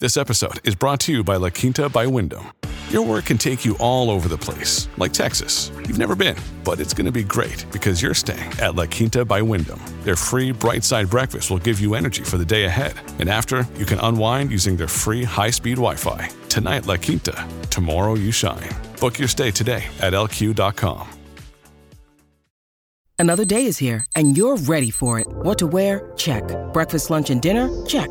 This episode is brought to you by La Quinta by Wyndham. Your work can take you all over the place, like Texas. You've never been, but it's going to be great because you're staying at La Quinta by Wyndham. Their free bright side breakfast will give you energy for the day ahead. And after, you can unwind using their free high speed Wi Fi. Tonight, La Quinta. Tomorrow, you shine. Book your stay today at lq.com. Another day is here, and you're ready for it. What to wear? Check. Breakfast, lunch, and dinner? Check.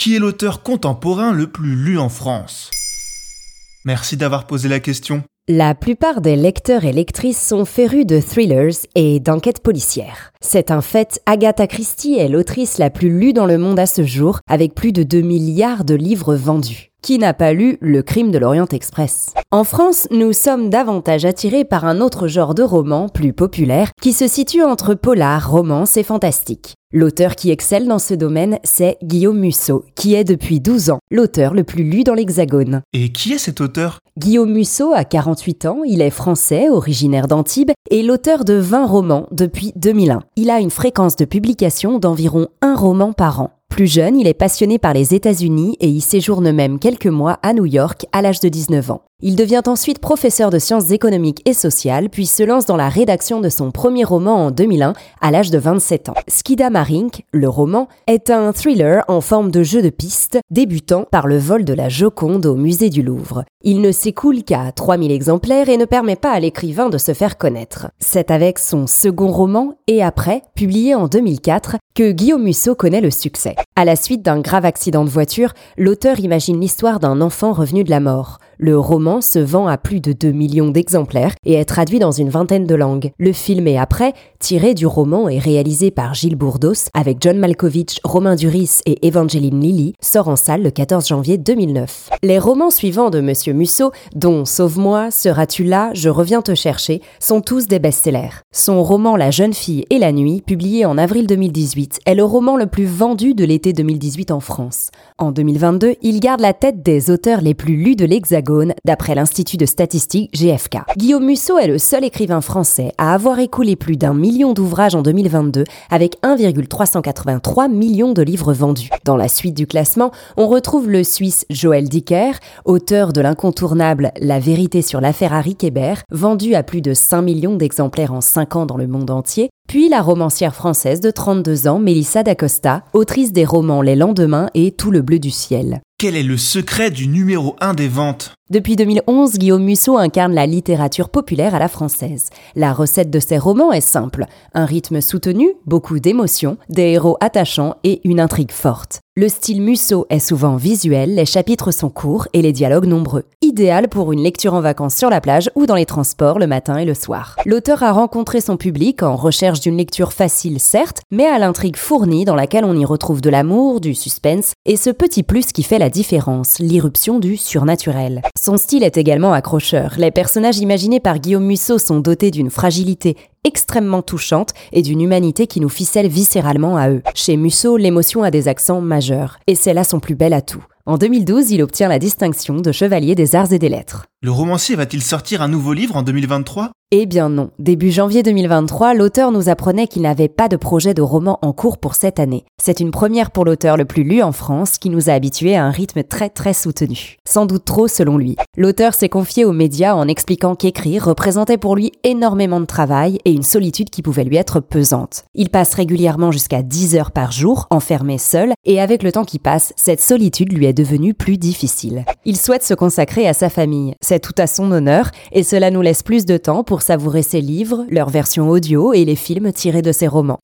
Qui est l'auteur contemporain le plus lu en France Merci d'avoir posé la question. La plupart des lecteurs et lectrices sont férus de thrillers et d'enquêtes policières. C'est un fait, Agatha Christie est l'autrice la plus lue dans le monde à ce jour, avec plus de 2 milliards de livres vendus. Qui n'a pas lu Le crime de l'Orient Express? En France, nous sommes davantage attirés par un autre genre de roman, plus populaire, qui se situe entre polar, romance et fantastique. L'auteur qui excelle dans ce domaine, c'est Guillaume Musso, qui est depuis 12 ans l'auteur le plus lu dans l'Hexagone. Et qui est cet auteur? Guillaume Musso a 48 ans, il est français, originaire d'Antibes, et l'auteur de 20 romans depuis 2001. Il a une fréquence de publication d'environ un roman par an. Plus jeune, il est passionné par les États-Unis et y séjourne même quelques mois à New York à l'âge de 19 ans. Il devient ensuite professeur de sciences économiques et sociales, puis se lance dans la rédaction de son premier roman en 2001 à l'âge de 27 ans. Skida Marink, le roman, est un thriller en forme de jeu de piste, débutant par le vol de la Joconde au musée du Louvre. Il ne s'écoule qu'à 3000 exemplaires et ne permet pas à l'écrivain de se faire connaître. C'est avec son second roman, Et après, publié en 2004, que Guillaume Musso connaît le succès. À la suite d'un grave accident de voiture, l'auteur imagine l'histoire d'un enfant revenu de la mort. Le roman se vend à plus de 2 millions d'exemplaires et est traduit dans une vingtaine de langues. Le film Et après, tiré du roman et réalisé par Gilles Bourdos avec John Malkovich, Romain Duris et Evangeline Lilly, sort en salle le 14 janvier 2009. Les romans suivants de Monsieur Musso, dont Sauve-moi, Seras-tu là, Je reviens te chercher, sont tous des best-sellers. Son roman La jeune fille et la nuit, publié en avril 2018, est le roman le plus vendu de l'été 2018 en France. En 2022, il garde la tête des auteurs les plus lus de l'Hexagone d'après l'Institut de statistique GFK. Guillaume Musso est le seul écrivain français à avoir écoulé plus d'un million d'ouvrages en 2022 avec 1,383 millions de livres vendus. Dans la suite du classement, on retrouve le Suisse Joël Dicker, auteur de l'incontournable La vérité sur l'affaire Harry Kéber, vendu à plus de 5 millions d'exemplaires en 5 ans dans le monde entier, puis la romancière française de 32 ans, Melissa d'Acosta, autrice des romans Les lendemains et Tout le bleu du ciel. Quel est le secret du numéro 1 des ventes? Depuis 2011, Guillaume Musso incarne la littérature populaire à la française. La recette de ses romans est simple. Un rythme soutenu, beaucoup d'émotions, des héros attachants et une intrigue forte. Le style Musso est souvent visuel, les chapitres sont courts et les dialogues nombreux. Idéal pour une lecture en vacances sur la plage ou dans les transports le matin et le soir. L'auteur a rencontré son public en recherche d'une lecture facile certes, mais à l'intrigue fournie dans laquelle on y retrouve de l'amour, du suspense et ce petit plus qui fait la différence, l'irruption du surnaturel. Son style est également accrocheur. Les personnages imaginés par Guillaume Musso sont dotés d'une fragilité extrêmement touchante et d'une humanité qui nous ficelle viscéralement à eux. Chez Musso, l'émotion a des accents majeurs, et c'est là son plus bel atout. En 2012, il obtient la distinction de chevalier des arts et des lettres. Le romancier va-t-il sortir un nouveau livre en 2023 Eh bien non. Début janvier 2023, l'auteur nous apprenait qu'il n'avait pas de projet de roman en cours pour cette année. C'est une première pour l'auteur le plus lu en France qui nous a habitués à un rythme très très soutenu. Sans doute trop selon lui. L'auteur s'est confié aux médias en expliquant qu'écrire représentait pour lui énormément de travail et une solitude qui pouvait lui être pesante. Il passe régulièrement jusqu'à 10 heures par jour, enfermé seul, et avec le temps qui passe, cette solitude lui est devenue plus difficile. Il souhaite se consacrer à sa famille c'est tout à son honneur et cela nous laisse plus de temps pour savourer ses livres, leurs versions audio et les films tirés de ses romans.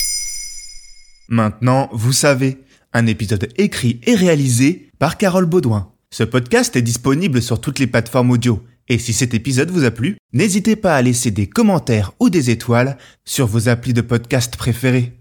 Maintenant, vous savez, un épisode écrit et réalisé par Carole Baudouin. Ce podcast est disponible sur toutes les plateformes audio. Et si cet épisode vous a plu, n'hésitez pas à laisser des commentaires ou des étoiles sur vos applis de podcast préférés.